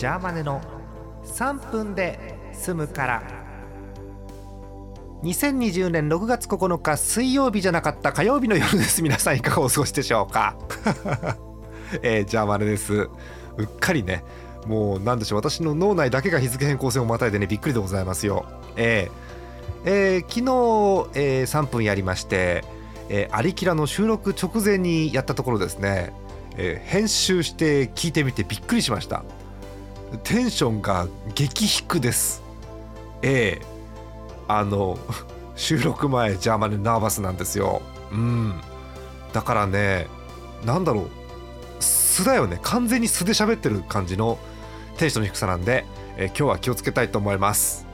ジャーマネの3分で済むから。2020年6月9日水曜日じゃなかった火曜日の夜です。皆さんいかがお過ごしでしょうか？えー、ジャーマネです。うっかりね。もうなんでしょう。私の脳内だけが日付変更線をまたいでねびっくりでございますよ。えー、えー、昨日、えー、3分やりましてえー、アリキラの収録直前にやったところですね、えー、編集して聞いてみてびっくりしました。テンションが激低です。ええ、あの 収録前ジャーマネナーバスなんですよ。うん。だからねなんだろう。素だよね。完全に素で喋ってる感じのテンションの低さなんで、えー、今日は気をつけたいと思います。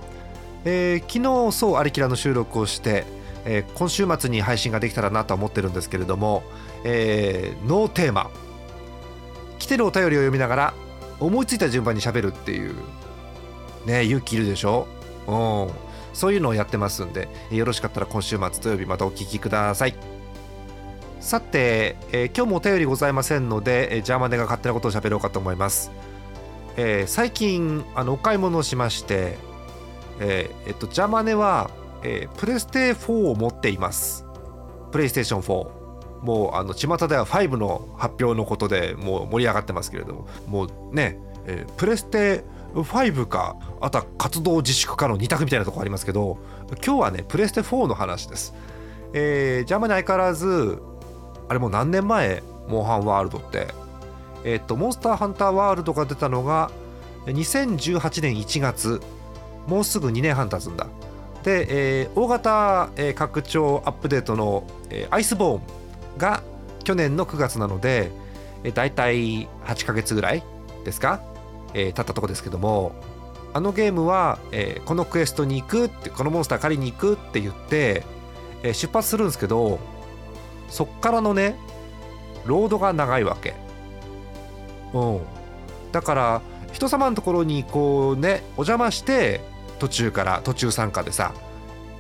えー、昨日そうアリキラの収録をしてえー、今週末に配信ができたらなと思ってるんですけれども、えー、ノーテーマ。来てるお便りを読みながら思いついた順番にしゃべるっていう。ね勇気いるでしょ？うん。そういうのをやってますんでよろしかったら今週末土曜日またお聞きください。さて、えー、今日もお便りございませんので、えー、ジャーマネが勝手なことを喋ろうかと思います、えー、最近あのお買い物をしまして、えー、えっとジャーマネはえー、プレステ4を持っています。プレイステーション4もうあの巷では5の発表のことでもう盛り上がってますけれどももうね、えー、プレステ5かあとは活動自粛かの2択みたいなとこありますけど今日はねプレステ4の話です、えー、ジャマに相変わらずあれもう何年前モンハンワールドって。えっ、とモンスターハンターワールドが出たのが2018年1月もうすぐ2年半経つんだ。で、えー、大型、えー、拡張アップデートの、えー、アイスボーンが去年の9月なので、えー、大体8ヶ月ぐらいですか、えー、経ったとこですけどもあのゲームは、えー、このクエストに行くってこのモンスター狩りに行くって言って、えー、出発するんですけどそっからのねロードが長いわけ。うん。だから人様のところにこうねお邪魔して途中から途中参加でさ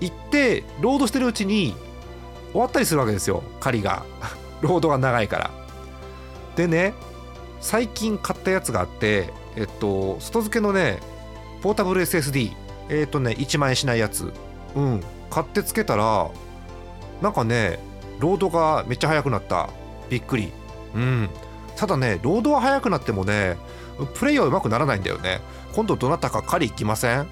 行ってロードしてるうちに終わったりするわけですよ。狩りが。ロードが長いから。でね最近買ったやつがあってえっと外付けのねポータブル SSD えっとね1万円しないやつ。うん。買ってつけたらなんかねロードがめっちゃ速くなった。びっくり。うん。ただねロードは速くなってもねプレイはうまくならないんだよね。今度どなたか狩り行きません？